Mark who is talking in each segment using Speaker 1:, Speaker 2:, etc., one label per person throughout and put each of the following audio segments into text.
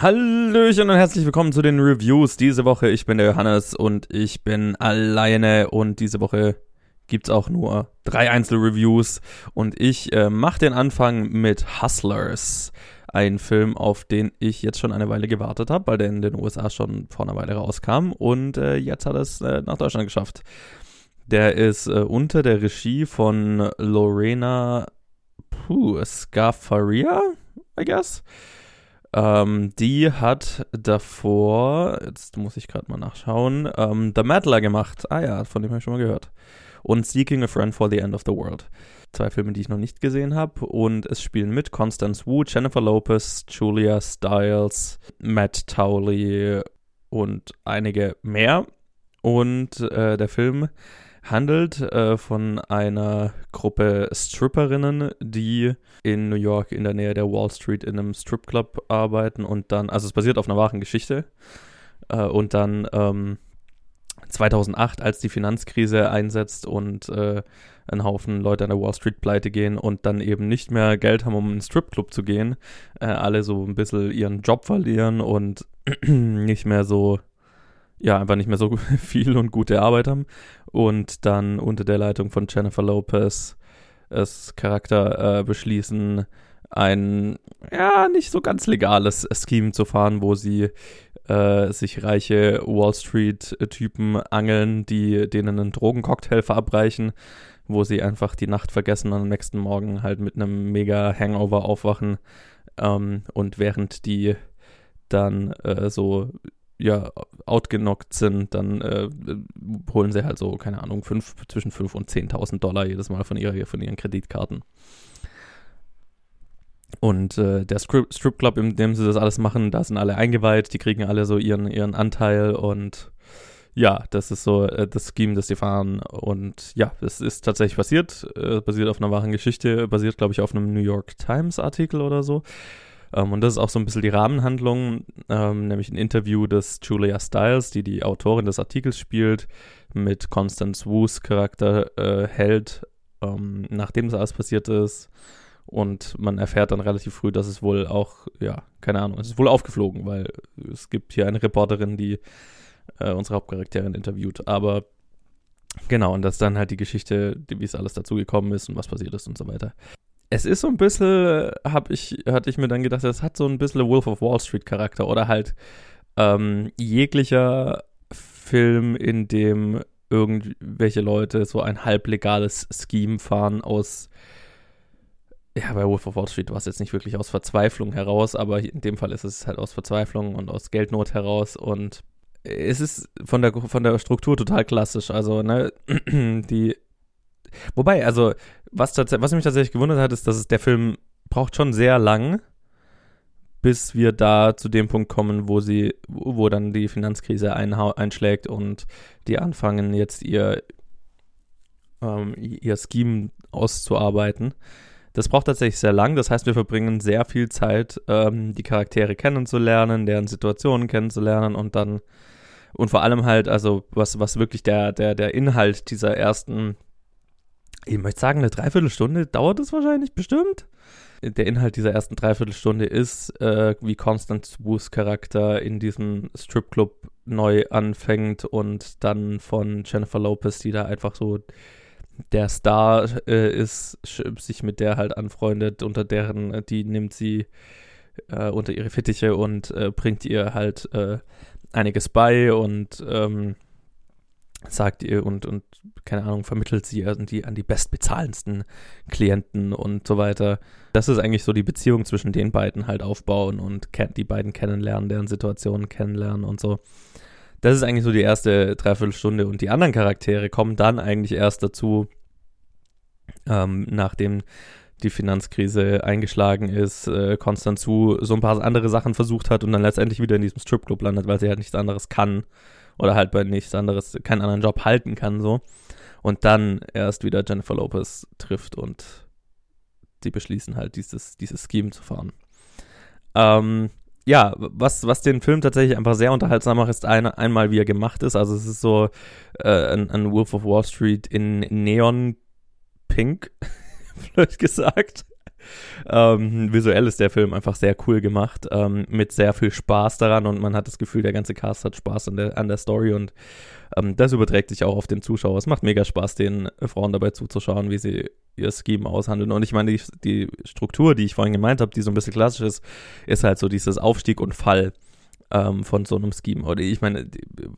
Speaker 1: Hallöchen und herzlich willkommen zu den Reviews. Diese Woche, ich bin der Johannes und ich bin alleine und diese Woche gibt es auch nur drei Einzelreviews und ich äh, mache den Anfang mit Hustlers. Ein Film, auf den ich jetzt schon eine Weile gewartet habe, weil der in den USA schon vor einer Weile rauskam und äh, jetzt hat es äh, nach Deutschland geschafft. Der ist äh, unter der Regie von Lorena puh, Scafaria, I guess. Ähm, die hat davor, jetzt muss ich gerade mal nachschauen, ähm, The Maddler gemacht. Ah ja, von dem habe ich schon mal gehört. Und Seeking a Friend for the End of the World. Zwei Filme, die ich noch nicht gesehen habe. Und es spielen mit Constance Wu, Jennifer Lopez, Julia Stiles, Matt Townley und einige mehr. Und äh, der Film handelt äh, von einer Gruppe Stripperinnen, die in New York in der Nähe der Wall Street in einem Stripclub arbeiten und dann, also es basiert auf einer wahren Geschichte äh, und dann ähm, 2008, als die Finanzkrise einsetzt und äh, ein Haufen Leute an der Wall Street pleite gehen und dann eben nicht mehr Geld haben, um in einen Stripclub zu gehen, äh, alle so ein bisschen ihren Job verlieren und nicht mehr so ja, einfach nicht mehr so viel und gute Arbeit haben. Und dann unter der Leitung von Jennifer Lopez es Charakter äh, beschließen, ein ja nicht so ganz legales Scheme zu fahren, wo sie äh, sich reiche Wall Street-Typen angeln, die denen einen Drogencocktail verabreichen, wo sie einfach die Nacht vergessen und am nächsten Morgen halt mit einem mega Hangover aufwachen. Ähm, und während die dann äh, so ja, outgenockt sind, dann äh, holen sie halt so, keine Ahnung, fünf, zwischen 5.000 und 10.000 Dollar jedes Mal von, ihrer, von ihren Kreditkarten. Und äh, der Strip, Strip Club, in dem sie das alles machen, da sind alle eingeweiht, die kriegen alle so ihren, ihren Anteil und ja, das ist so äh, das Scheme, das sie fahren. Und ja, es ist tatsächlich passiert, äh, basiert auf einer wahren Geschichte, basiert, glaube ich, auf einem New York Times Artikel oder so. Ähm, und das ist auch so ein bisschen die Rahmenhandlung, ähm, nämlich ein Interview des Julia Stiles, die die Autorin des Artikels spielt, mit Constance Wu's Charakter äh, hält, ähm, nachdem das alles passiert ist. Und man erfährt dann relativ früh, dass es wohl auch, ja, keine Ahnung, es ist wohl aufgeflogen, weil es gibt hier eine Reporterin, die äh, unsere Hauptcharakterin interviewt. Aber genau, und das ist dann halt die Geschichte, wie es alles dazu gekommen ist und was passiert ist und so weiter es ist so ein bisschen, hab ich, hatte ich mir dann gedacht, es hat so ein bisschen Wolf of Wall Street Charakter oder halt ähm, jeglicher Film, in dem irgendwelche Leute so ein halblegales Scheme fahren aus, ja, bei Wolf of Wall Street war es jetzt nicht wirklich aus Verzweiflung heraus, aber in dem Fall ist es halt aus Verzweiflung und aus Geldnot heraus und es ist von der, von der Struktur total klassisch. Also, ne, die Wobei, also, was, was mich tatsächlich gewundert hat, ist, dass es der Film braucht schon sehr lang, bis wir da zu dem Punkt kommen, wo sie, wo dann die Finanzkrise einschlägt und die anfangen jetzt ihr, ähm, ihr Scheme auszuarbeiten. Das braucht tatsächlich sehr lang. Das heißt, wir verbringen sehr viel Zeit, ähm, die Charaktere kennenzulernen, deren Situationen kennenzulernen und dann und vor allem halt, also was, was wirklich der, der, der Inhalt dieser ersten ich möchte sagen, eine Dreiviertelstunde dauert es wahrscheinlich bestimmt. Der Inhalt dieser ersten Dreiviertelstunde ist, äh, wie Constance Wu's Charakter in diesem Stripclub neu anfängt und dann von Jennifer Lopez, die da einfach so der Star äh, ist, sich mit der halt anfreundet, unter deren, die nimmt sie äh, unter ihre Fittiche und äh, bringt ihr halt äh, einiges bei und ähm, sagt ihr und, und keine Ahnung, vermittelt sie an die, an die bestbezahlendsten Klienten und so weiter. Das ist eigentlich so die Beziehung zwischen den beiden halt aufbauen und die beiden kennenlernen, deren Situationen kennenlernen und so. Das ist eigentlich so die erste Dreiviertelstunde und die anderen Charaktere kommen dann eigentlich erst dazu, ähm, nachdem die Finanzkrise eingeschlagen ist, äh, Konstanzu so ein paar andere Sachen versucht hat und dann letztendlich wieder in diesem Stripclub landet, weil sie halt nichts anderes kann oder halt bei nichts anderes, keinen anderen Job halten kann, so. Und dann erst wieder Jennifer Lopez trifft und sie beschließen halt dieses, dieses Scheme zu fahren. Ähm, ja, was, was den Film tatsächlich einfach sehr unterhaltsam macht, ist eine, einmal, wie er gemacht ist. Also es ist so äh, ein, ein Wolf of Wall Street in Neon Pink, blöd gesagt. Ähm, visuell ist der Film einfach sehr cool gemacht, ähm, mit sehr viel Spaß daran und man hat das Gefühl, der ganze Cast hat Spaß an der, an der Story und ähm, das überträgt sich auch auf den Zuschauer. Es macht mega Spaß, den Frauen dabei zuzuschauen, wie sie ihr Scheme aushandeln. Und ich meine, die, die Struktur, die ich vorhin gemeint habe, die so ein bisschen klassisch ist, ist halt so dieses Aufstieg und Fall ähm, von so einem Scheme. Oder ich meine,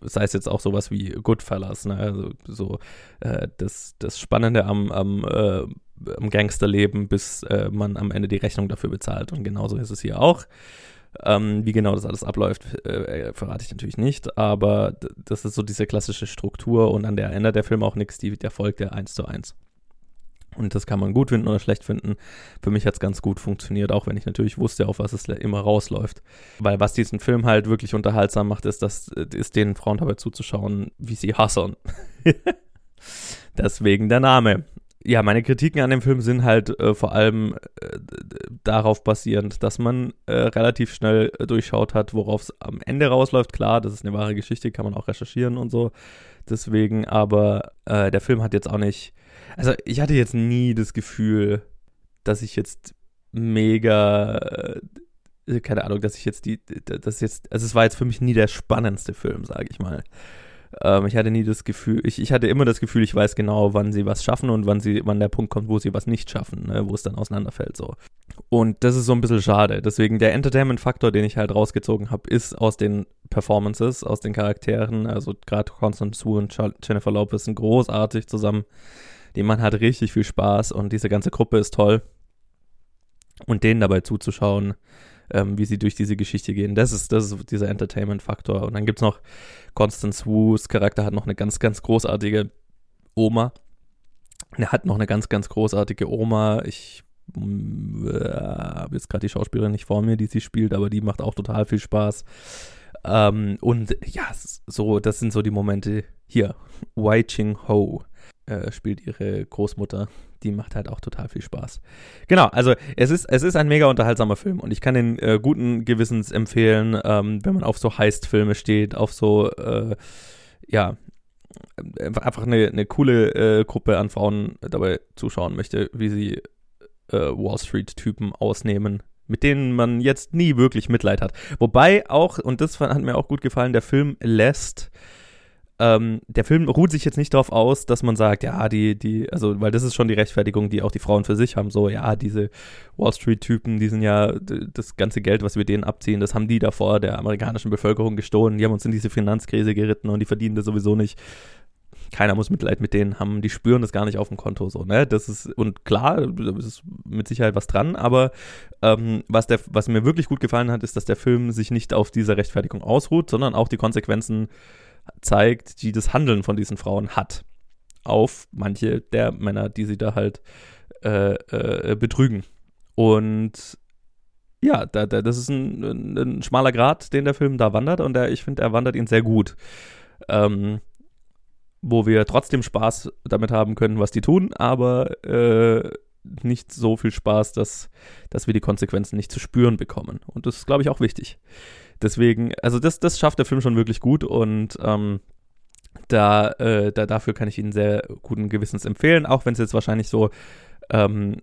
Speaker 1: sei es jetzt auch sowas wie Goodfellas, ne? also so äh, das, das Spannende am, am, äh, am Gangsterleben, bis äh, man am Ende die Rechnung dafür bezahlt. Und genauso ist es hier auch. Ähm, wie genau das alles abläuft, äh, verrate ich natürlich nicht, aber das ist so diese klassische Struktur und an der ändert der Film auch nichts, der folgt der eins zu eins. Und das kann man gut finden oder schlecht finden. Für mich hat es ganz gut funktioniert, auch wenn ich natürlich wusste, auf was es immer rausläuft. Weil was diesen Film halt wirklich unterhaltsam macht, ist, dass, ist den Frauen dabei zuzuschauen, wie sie hassern. Deswegen der Name. Ja, meine Kritiken an dem Film sind halt äh, vor allem äh, darauf basierend, dass man äh, relativ schnell durchschaut hat, worauf es am Ende rausläuft. Klar, das ist eine wahre Geschichte, kann man auch recherchieren und so. Deswegen, aber äh, der Film hat jetzt auch nicht also ich hatte jetzt nie das Gefühl, dass ich jetzt mega, äh, keine Ahnung, dass ich jetzt die, das jetzt, also es war jetzt für mich nie der spannendste Film, sage ich mal. Ähm, ich hatte nie das Gefühl, ich, ich hatte immer das Gefühl, ich weiß genau, wann sie was schaffen und wann sie, wann der Punkt kommt, wo sie was nicht schaffen, ne, wo es dann auseinanderfällt so. Und das ist so ein bisschen schade. Deswegen der Entertainment-Faktor, den ich halt rausgezogen habe, ist aus den Performances, aus den Charakteren. Also gerade Constance Wu und Jennifer Lopez sind großartig zusammen. Die Mann hat richtig viel Spaß und diese ganze Gruppe ist toll. Und denen dabei zuzuschauen, ähm, wie sie durch diese Geschichte gehen, das ist, das ist dieser Entertainment-Faktor. Und dann gibt es noch Constance Wu's Charakter hat noch eine ganz, ganz großartige Oma. Er hat noch eine ganz, ganz großartige Oma. Ich äh, habe jetzt gerade die Schauspielerin nicht vor mir, die sie spielt, aber die macht auch total viel Spaß. Ähm, und ja, so, das sind so die Momente hier. Wai Ching Ho äh, spielt ihre Großmutter. Die macht halt auch total viel Spaß. Genau, also es ist, es ist ein mega unterhaltsamer Film und ich kann den äh, guten Gewissens empfehlen, ähm, wenn man auf so Heist-Filme steht, auf so, äh, ja, einfach eine, eine coole äh, Gruppe an Frauen dabei zuschauen möchte, wie sie äh, Wall Street-Typen ausnehmen mit denen man jetzt nie wirklich Mitleid hat. Wobei auch, und das hat mir auch gut gefallen, der Film lässt ähm, der Film ruht sich jetzt nicht darauf aus, dass man sagt, ja, die, die, also, weil das ist schon die Rechtfertigung, die auch die Frauen für sich haben, so, ja, diese Wall Street-Typen, die sind ja, das ganze Geld, was wir denen abziehen, das haben die davor der amerikanischen Bevölkerung gestohlen, die haben uns in diese Finanzkrise geritten und die verdienen das sowieso nicht. Keiner muss Mitleid mit denen haben, die spüren das gar nicht auf dem Konto so, ne? Das ist, und klar, da ist mit Sicherheit was dran, aber ähm, was, der, was mir wirklich gut gefallen hat, ist, dass der Film sich nicht auf dieser Rechtfertigung ausruht, sondern auch die Konsequenzen zeigt, die das Handeln von diesen Frauen hat. Auf manche der Männer, die sie da halt äh, äh, betrügen. Und ja, da, da, das ist ein, ein, schmaler Grad, den der Film da wandert und der, ich finde, er wandert ihn sehr gut. Ähm, wo wir trotzdem Spaß damit haben können, was die tun, aber äh, nicht so viel Spaß, dass, dass wir die Konsequenzen nicht zu spüren bekommen. Und das ist, glaube ich, auch wichtig. Deswegen, also das, das schafft der Film schon wirklich gut und ähm, da, äh, da, dafür kann ich ihn sehr guten Gewissens empfehlen, auch wenn es jetzt wahrscheinlich so ähm,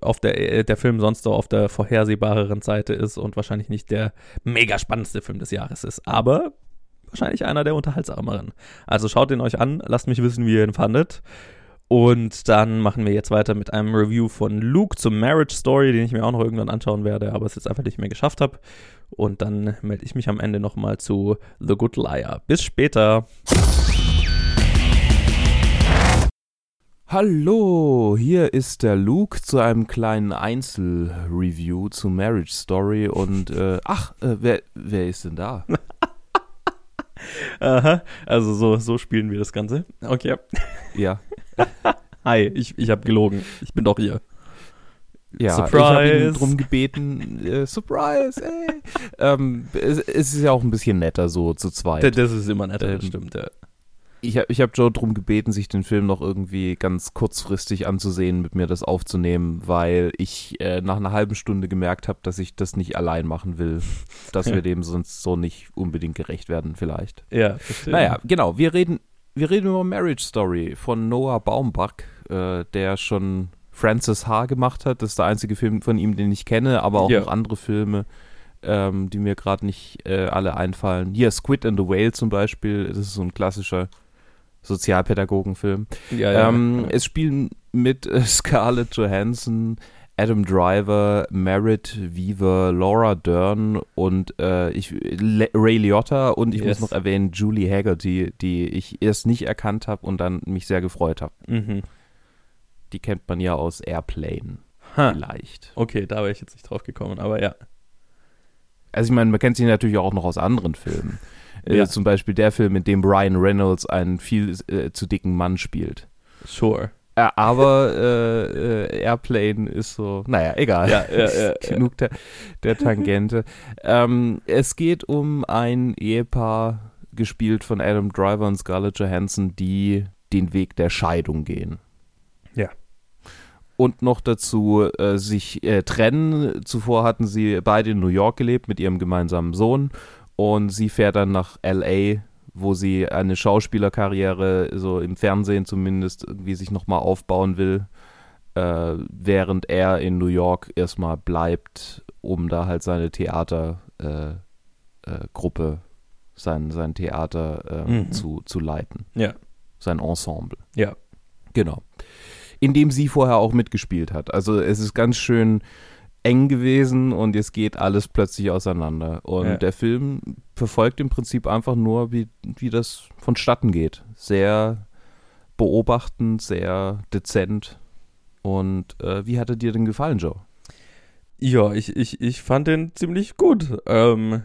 Speaker 1: auf der, äh, der Film sonst so auf der vorhersehbareren Seite ist und wahrscheinlich nicht der mega spannendste Film des Jahres ist. Aber wahrscheinlich einer der unterhaltsameren. Also schaut ihn euch an, lasst mich wissen, wie ihr ihn fandet. Und dann machen wir jetzt weiter mit einem Review von Luke zum Marriage Story, den ich mir auch noch irgendwann anschauen werde, aber es jetzt einfach nicht mehr geschafft habe. Und dann melde ich mich am Ende nochmal zu The Good Liar. Bis später.
Speaker 2: Hallo, hier ist der Luke zu einem kleinen Einzelreview zu Marriage Story und äh, ach, äh, wer, wer ist denn da?
Speaker 1: Aha, also so, so spielen wir das Ganze. Okay.
Speaker 2: Ja.
Speaker 1: Hi, ich, ich habe gelogen. Ich bin doch hier.
Speaker 2: Ja, Surprise. ich habe ihn drum gebeten. Äh, Surprise, ey. ähm, es, es, ist ja auch ein bisschen netter so zu zweit.
Speaker 1: Das ist immer netter, ähm, das stimmt, ja
Speaker 2: ich, ich habe Joe darum gebeten, sich den Film noch irgendwie ganz kurzfristig anzusehen, mit mir das aufzunehmen, weil ich äh, nach einer halben Stunde gemerkt habe, dass ich das nicht allein machen will, dass ja. wir dem sonst so nicht unbedingt gerecht werden vielleicht.
Speaker 1: Ja, verstehe.
Speaker 2: Naja, genau, wir reden, wir reden über Marriage Story von Noah Baumbach, äh, der schon Francis H. gemacht hat. Das ist der einzige Film von ihm, den ich kenne, aber auch
Speaker 1: Ja.
Speaker 2: noch andere Filme, ähm, die mir gerade nicht äh, alle einfallen. Hier Squid and the Whale zum Beispiel, das ist so ein klassischer Sozialpädagogenfilm.
Speaker 1: Ja,
Speaker 2: ähm, Es spielen mit äh, Scarlett Johansson, Adam Driver, Merritt Weaver, Laura Dern und äh, ich, Le Ray Liotta und ich
Speaker 1: Yes.
Speaker 2: muss noch erwähnen Julie Haggerty, die ich erst nicht erkannt habe und dann mich sehr gefreut habe.
Speaker 1: Mhm.
Speaker 2: Die kennt man ja aus Airplane
Speaker 1: Ha.
Speaker 2: vielleicht.
Speaker 1: Okay, da wäre ich jetzt nicht drauf gekommen, aber ja.
Speaker 2: Also ich meine, man kennt sie natürlich auch noch aus anderen Filmen. Äh,
Speaker 1: Ja.
Speaker 2: zum Beispiel der Film, in dem Ryan Reynolds einen viel äh, zu dicken Mann spielt.
Speaker 1: Sure.
Speaker 2: Äh, aber äh, äh, Airplane ist so, naja, egal.
Speaker 1: Ja, ja.
Speaker 2: Genug der, der Tangente. ähm, es geht um ein Ehepaar, gespielt von Adam Driver und Scarlett Johansson, die den Weg der Scheidung gehen. Und noch dazu äh, sich äh, trennen. Zuvor hatten sie beide in New York gelebt mit ihrem gemeinsamen Sohn. Und sie fährt dann nach L.A., wo sie eine Schauspielerkarriere, so im Fernsehen zumindest, irgendwie sich nochmal aufbauen will. Äh, während er in New York erstmal bleibt, um da halt seine Theatergruppe, äh, äh, sein, sein Theater äh,
Speaker 1: Mhm.
Speaker 2: zu, zu leiten.
Speaker 1: Ja.
Speaker 2: Sein Ensemble.
Speaker 1: Ja.
Speaker 2: Genau. In dem sie vorher auch mitgespielt hat. Also es ist ganz schön eng gewesen und es geht alles plötzlich auseinander. Und
Speaker 1: Ja.
Speaker 2: der Film verfolgt im Prinzip einfach nur, wie, wie das vonstatten geht. Sehr beobachtend, sehr dezent. Und äh, wie hat er dir denn gefallen, Joe?
Speaker 1: Ja, ich, ich, ich fand den ziemlich gut. Ähm,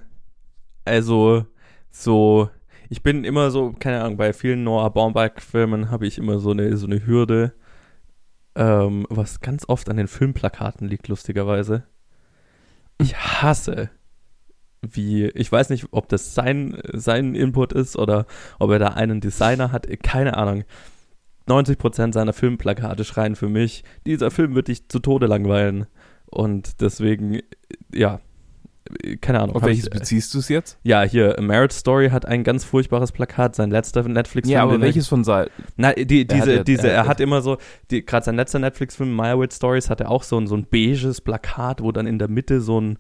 Speaker 1: also, so, ich bin immer so, keine Ahnung, bei vielen Noah Baumbach-Filmen habe ich immer so eine, so eine Hürde, ähm, was ganz oft an den Filmplakaten liegt, lustigerweise. Ich hasse, wie, ich weiß nicht, ob das sein, sein Input ist oder ob er da einen Designer hat, keine Ahnung. 90% seiner Filmplakate schreien für mich, dieser Film wird dich zu Tode langweilen. Und deswegen, ja, keine Ahnung.
Speaker 2: Auf welches
Speaker 1: ich,
Speaker 2: beziehst du es jetzt?
Speaker 1: ja, hier, A Marriage Story hat ein ganz furchtbares Plakat, sein letzter Netflix-Film.
Speaker 2: Ja, aber
Speaker 1: er-
Speaker 2: welches von sei
Speaker 1: na, die, diese,
Speaker 2: hat ja-
Speaker 1: diese,
Speaker 2: er
Speaker 1: er
Speaker 2: hat-
Speaker 1: hat immer so, gerade sein letzter Netflix-Film, Meyerowitz Stories, hat er auch so ein, so ein beiges Plakat, wo dann in der Mitte so ein,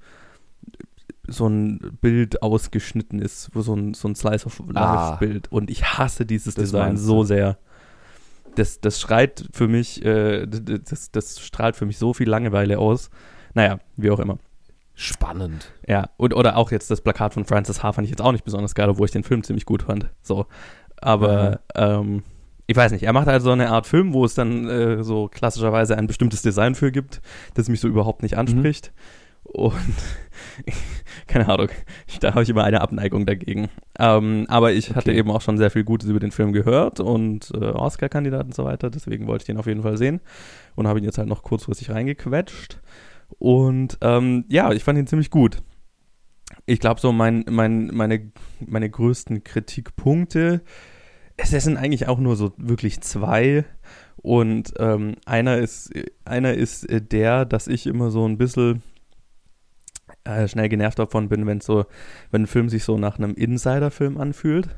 Speaker 1: so ein Bild ausgeschnitten ist, wo so ein, so ein Slice of
Speaker 2: Ah.
Speaker 1: Life-Bild. Und ich hasse dieses Design so sehr. Das, das schreit für mich, äh, das, das strahlt für mich so viel Langeweile aus. Naja, wie auch immer.
Speaker 2: Spannend.
Speaker 1: Ja, und, oder auch jetzt das Plakat von Francis H. fand ich jetzt auch nicht besonders geil, obwohl ich den Film ziemlich gut fand. So. Aber, ähm, ich weiß nicht, er macht halt so eine Art Film, wo es dann äh, so klassischerweise ein bestimmtes Design für gibt, das mich so überhaupt nicht anspricht. Und keine Ahnung, da habe ich immer eine Abneigung dagegen. Ähm, aber ich hatte
Speaker 2: Okay.
Speaker 1: eben auch schon sehr viel Gutes über den Film gehört und äh, Oscar-Kandidat und so weiter, deswegen wollte ich den auf jeden Fall sehen und habe ihn jetzt halt noch kurzfristig reingequetscht. Und ähm, ja, ich fand ihn ziemlich gut. Ich glaube, so mein, mein, meine, meine größten Kritikpunkte, es sind eigentlich auch nur so wirklich zwei. Und ähm, einer ist, einer ist äh, der, dass ich immer so ein bisschen äh, schnell genervt davon bin, wenn so, wenn ein Film sich so nach einem Insider-Film anfühlt.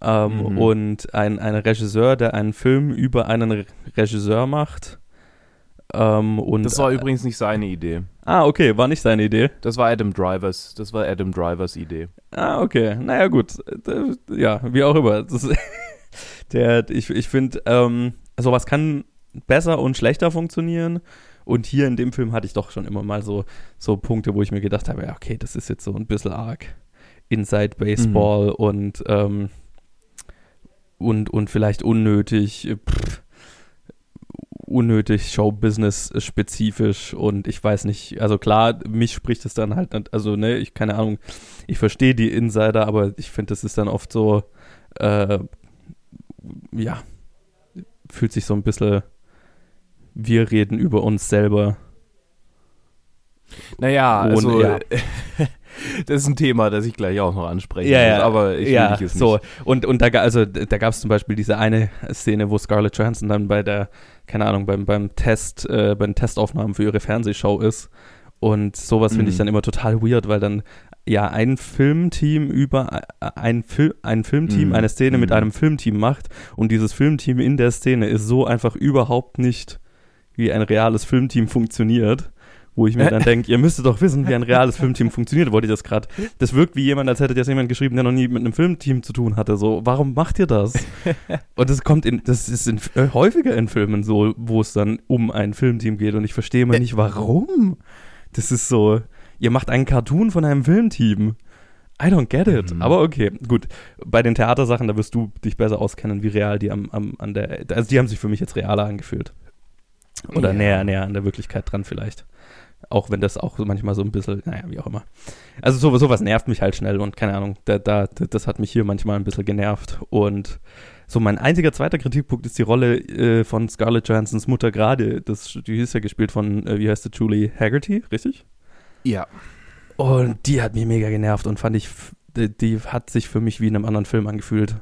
Speaker 1: Ähm,
Speaker 2: Mhm.
Speaker 1: Und ein, ein Regisseur, der einen Film über einen Re Regisseur macht. Ähm, und,
Speaker 2: Das war übrigens nicht seine Idee.
Speaker 1: Ah, okay, war nicht seine Idee.
Speaker 2: Das war Adam Drivers. Das war Adam Drivers Idee.
Speaker 1: Ah, okay. Naja, gut. Äh, Ja, wie auch immer. Das der, ich ich finde, ähm, sowas kann besser und schlechter funktionieren. Und hier in dem Film hatte ich doch schon immer mal so, so Punkte, wo ich mir gedacht habe, ja, okay, das ist jetzt so ein bisschen arg. Inside Baseball und, ähm, und, und vielleicht unnötig, äh, pff, unnötig Showbusiness-spezifisch und ich weiß nicht, also klar, mich spricht es dann halt, also ne, ich keine Ahnung, ich verstehe die Insider, aber ich finde, das ist dann oft so, äh, ja, fühlt sich so ein bisschen, wir reden über uns selber.
Speaker 2: Naja, also
Speaker 1: ja.
Speaker 2: das ist ein Thema, das ich gleich auch noch ansprechen
Speaker 1: Ja,
Speaker 2: muss,
Speaker 1: ja,
Speaker 2: aber ich will
Speaker 1: ja,
Speaker 2: dich jetzt
Speaker 1: so.
Speaker 2: nicht.
Speaker 1: Und, und da, also, da gab es zum Beispiel diese eine Szene, wo Scarlett Johansson dann bei der, keine Ahnung, beim, beim Test, äh, bei den Testaufnahmen für ihre Fernsehshow ist. Und sowas finde ich
Speaker 2: Mhm.
Speaker 1: dann immer total weird, weil dann ja ein Filmteam über äh, ein, Fil ein Filmteam
Speaker 2: Mhm.
Speaker 1: eine Szene mit
Speaker 2: Mhm.
Speaker 1: einem Filmteam macht und dieses Filmteam in der Szene ist so einfach überhaupt nicht wie ein reales Filmteam funktioniert. Wo ich mir dann denke, ihr müsstet doch wissen, wie ein reales Filmteam funktioniert, wollte ich das gerade. Das wirkt wie jemand, als hätte das jemand geschrieben, der noch nie mit einem Filmteam zu tun hatte. So, warum macht ihr das? und das kommt in, das ist in, äh, häufiger in Filmen so, wo es dann um ein Filmteam geht und ich verstehe mal nicht, warum. Das ist so, ihr macht einen Cartoon von einem Filmteam. I don't get it. Mhm. Aber okay, gut. Bei den Theatersachen, da wirst du dich besser auskennen, wie real die am, am an der, also die haben sich für mich jetzt realer angefühlt. Oder ja. näher, näher an der Wirklichkeit dran vielleicht. Auch wenn das auch manchmal so ein bisschen, naja, wie auch immer. Also so, sowas nervt mich halt schnell und keine Ahnung, da, da, das hat mich hier manchmal ein bisschen genervt. Und so mein einziger zweiter Kritikpunkt ist die Rolle äh, von Scarlett Johansons Mutter gerade. Das, die ist ja gespielt von, äh, wie heißt sie, Julie Haggerty, richtig?
Speaker 2: Ja.
Speaker 1: Und die hat mich mega genervt und fand ich, die, die hat sich für mich wie in einem anderen Film angefühlt.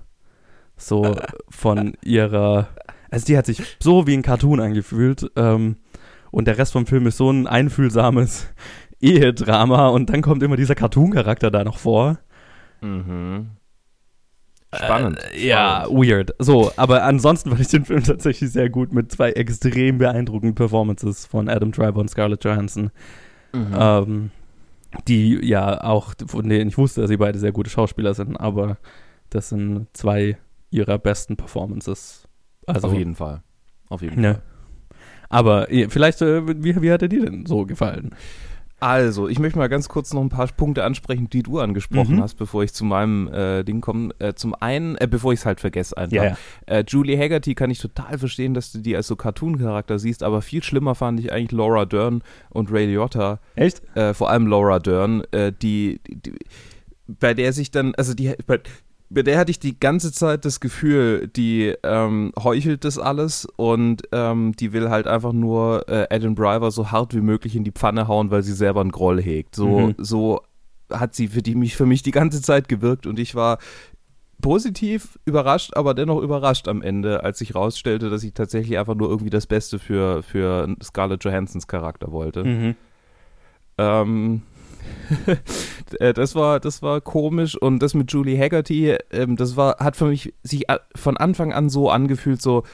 Speaker 1: So von ihrer, also die hat sich so wie ein Cartoon angefühlt. Ähm, und der Rest vom Film ist so ein einfühlsames Ehedrama und dann kommt immer dieser Cartoon-Charakter da noch vor.
Speaker 2: Mhm. Spannend.
Speaker 1: Äh, ja, weird. So, aber ansonsten fand ich den Film tatsächlich sehr gut mit zwei extrem beeindruckenden Performances von Adam Driver und Scarlett Johansson. Mhm. Ähm, die ja auch, von denen ich wusste, dass sie beide sehr gute Schauspieler sind, aber das sind zwei ihrer besten Performances.
Speaker 2: Also, Auf jeden Fall. Auf jeden
Speaker 1: ne. Fall. Aber vielleicht, äh, wie, wie hat er dir denn so gefallen?
Speaker 2: Also, ich möchte mal ganz kurz noch ein paar Punkte ansprechen, die du angesprochen mhm. hast, bevor ich zu meinem äh, Ding komme. Äh, zum einen, äh, bevor ich es halt vergesse einfach. Ja, ja. Äh, Julie Haggerty kann ich total verstehen, dass du die als so Cartoon-Charakter siehst, aber viel schlimmer fand ich eigentlich Laura Dern und Ray Liotta.
Speaker 1: Echt?
Speaker 2: Äh, vor allem Laura Dern, äh, die, die, bei der sich dann, also die, bei, bei der hatte ich die ganze Zeit das Gefühl, die ähm, heuchelt das alles und ähm, die will halt einfach nur äh, Adam Driver so hart wie möglich in die Pfanne hauen, weil sie selber einen Groll hegt. So, mhm. so hat sie für, die, mich, für mich die ganze Zeit gewirkt und ich war positiv überrascht, aber dennoch überrascht am Ende, als sich rausstellte, dass ich tatsächlich einfach nur irgendwie das Beste für, für Scarlett Johansons Charakter wollte. Mhm. Ähm, Äh, das war, das war komisch und das mit Julie Haggerty, ähm, das war, hat für mich sich von Anfang an so angefühlt, so,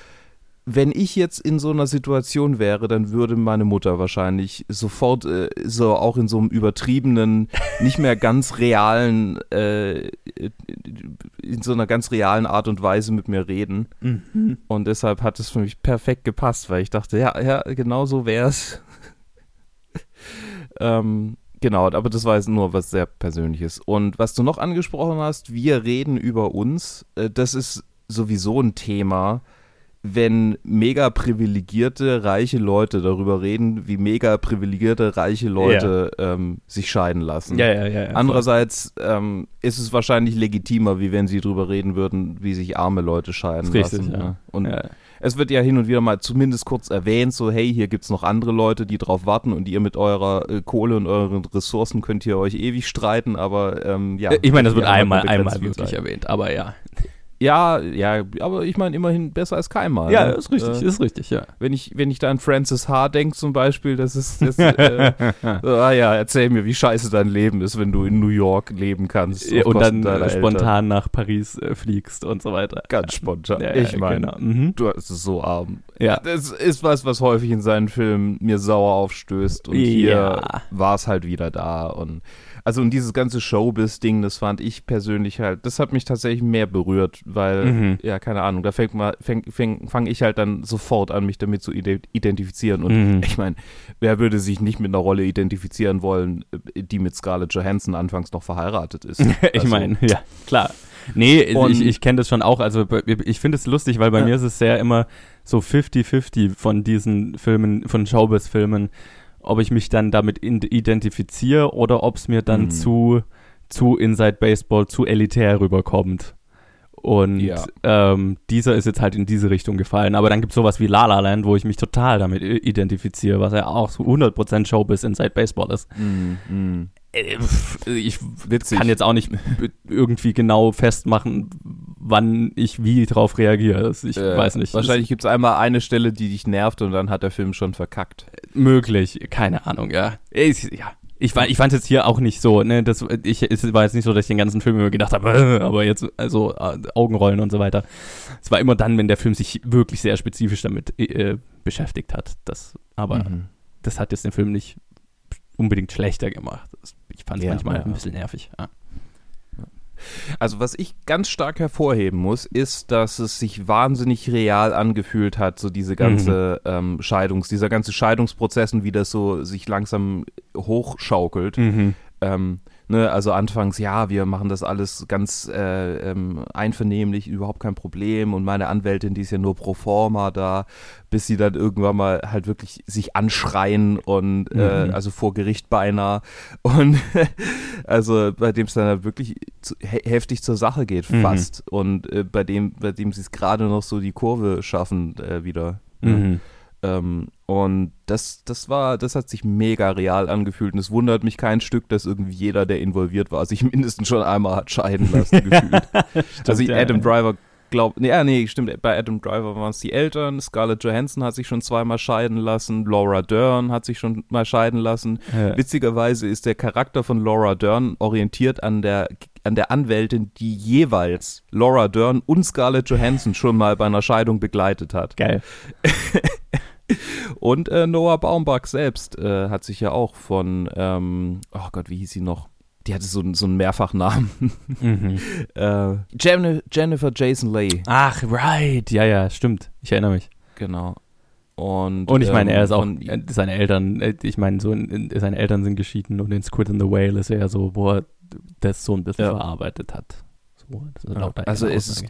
Speaker 2: wenn ich jetzt in so einer Situation wäre, dann würde meine Mutter wahrscheinlich sofort äh, so auch in so einem übertriebenen, nicht mehr ganz realen, äh, in so einer ganz realen Art und Weise mit mir reden. Mhm. Und deshalb hat es für mich perfekt gepasst, weil ich dachte, ja, ja, genau so wäre es. ähm, Genau, aber das war jetzt nur was sehr Persönliches. Und was du noch angesprochen hast, wir reden über uns, äh, das ist sowieso ein Thema, wenn mega privilegierte, reiche Leute darüber reden, wie mega privilegierte, reiche Leute ja. ähm, sich scheiden lassen.
Speaker 1: Ja, ja, ja,
Speaker 2: Andererseits ähm, ist es wahrscheinlich legitimer, wie wenn sie darüber reden würden, wie sich arme Leute scheiden
Speaker 1: Richtig,
Speaker 2: lassen. Ne? Und ja es wird ja hin und wieder mal zumindest kurz erwähnt, so hey, hier gibt es noch andere Leute, die drauf warten und ihr mit eurer äh, Kohle und euren Ressourcen könnt ihr euch ewig streiten, aber ähm, ja.
Speaker 1: Ich meine, das wird einmal, einmal wirklich erwähnt, aber ja.
Speaker 2: Ja, ja, aber ich meine immerhin besser als keinmal.
Speaker 1: Ja, ne? ist richtig, äh, ist richtig, ja.
Speaker 2: Wenn ich, wenn ich da an Francis H. denke zum Beispiel, das ist, das, äh, ah ja, erzähl mir, wie scheiße dein Leben ist, wenn du in New York leben kannst.
Speaker 1: und dann spontan nach Paris äh, fliegst und so weiter.
Speaker 2: Ganz spontan. Ja, ich meine, genau. mhm. du bist so arm. Ja. Das ist was, was häufig in seinen Filmen mir sauer aufstößt und hier war es halt wieder da und also und dieses ganze Showbiz-Ding, das fand ich persönlich halt, das hat mich tatsächlich mehr berührt, weil, mhm. ja, keine Ahnung, da fängt mal, fäng, fäng, fange ich halt dann sofort an, mich damit zu identifizieren. Und mhm. ich meine, wer würde sich nicht mit einer Rolle identifizieren wollen, die mit Scarlett Johansson anfangs noch verheiratet ist?
Speaker 1: ich also, meine, ja, klar. Nee, und ich, ich kenne das schon auch. Also ich finde es lustig, weil bei ja. mir ist es sehr immer so 50-50 von diesen Filmen, von Showbiz-Filmen ob ich mich dann damit identifiziere oder ob es mir dann mhm. zu, zu Inside Baseball, zu elitär rüberkommt. Und ja. ähm, dieser ist jetzt halt in diese Richtung gefallen. Aber dann gibt es sowas wie La La Land, wo ich mich total damit identifiziere, was ja auch so 100% Showbiz Inside Baseball ist.
Speaker 2: Mm, mm.
Speaker 1: Ich Witzig. kann jetzt auch nicht irgendwie genau festmachen, wann ich wie drauf reagiere. Ich äh, weiß nicht.
Speaker 2: Wahrscheinlich gibt es einmal eine Stelle, die dich nervt und dann hat der Film schon verkackt.
Speaker 1: Möglich, keine Ahnung, ja. Ich, ja, ich, ich fand es jetzt hier auch nicht so, ne, das, ich, es war jetzt nicht so, dass ich den ganzen Film immer gedacht habe, äh, aber jetzt, also äh, Augenrollen und so weiter. Es war immer dann, wenn der Film sich wirklich sehr spezifisch damit äh, beschäftigt hat. Das, aber
Speaker 2: Mhm.
Speaker 1: das hat jetzt den Film nicht unbedingt schlechter gemacht. Das, ich fand es
Speaker 2: Ja,
Speaker 1: manchmal
Speaker 2: ja.
Speaker 1: ein bisschen nervig. Ja.
Speaker 2: Also was ich ganz stark hervorheben muss, ist, dass es sich wahnsinnig real angefühlt hat, so diese ganze ähm, Scheidungs, dieser ganze Scheidungsprozess und wie das so sich langsam hochschaukelt.
Speaker 1: Mhm.
Speaker 2: Ähm, ne, also anfangs, ja, wir machen das alles ganz äh, ähm, einvernehmlich, überhaupt kein Problem. Und meine Anwältin, die ist ja nur pro forma da, bis sie dann irgendwann mal halt wirklich sich anschreien und äh,
Speaker 1: Mhm.
Speaker 2: also vor Gericht beinahe. Und also bei dem es dann halt wirklich zu, he heftig zur Sache geht,
Speaker 1: Mhm.
Speaker 2: fast. Und äh, bei dem, bei dem sie es gerade noch so die Kurve schaffen äh, wieder. ne?
Speaker 1: Mhm.
Speaker 2: Ähm, und das, das war, das hat sich mega real angefühlt und es wundert mich kein Stück, dass irgendwie jeder, der involviert war, sich mindestens schon einmal hat scheiden lassen gefühlt. also
Speaker 1: ja,
Speaker 2: Adam
Speaker 1: ja.
Speaker 2: Driver glaubt, nee, ja, nee, stimmt, bei Adam Driver waren es die Eltern, Scarlett Johansson hat sich schon zweimal scheiden lassen, Laura Dern hat sich schon mal scheiden lassen.
Speaker 1: Ja.
Speaker 2: Witzigerweise ist der Charakter von Laura Dern orientiert an der an der Anwältin, die jeweils Laura Dern und Scarlett Johansson schon mal bei einer Scheidung begleitet hat.
Speaker 1: Geil.
Speaker 2: Und äh, Noah Baumbach selbst äh, hat sich ja auch von, ähm, oh Gott, wie hieß sie noch? Die hatte so, so einen Mehrfachnamen.
Speaker 1: Mhm.
Speaker 2: äh, Jen Jennifer Jason Leigh,
Speaker 1: Ach, right. Ja, ja, stimmt. Ich erinnere mich.
Speaker 2: genau. Und,
Speaker 1: Und ich meine,
Speaker 2: ähm,
Speaker 1: er ist auch,
Speaker 2: von-
Speaker 1: äh, seine Eltern, äh, ich meine, so in, in, seine Eltern sind geschieden und in Squid and the Whale ist er ja so, wo er das so ein bisschen
Speaker 2: Ja.
Speaker 1: verarbeitet hat. So,
Speaker 2: Ja.
Speaker 1: laut
Speaker 2: Also es ist-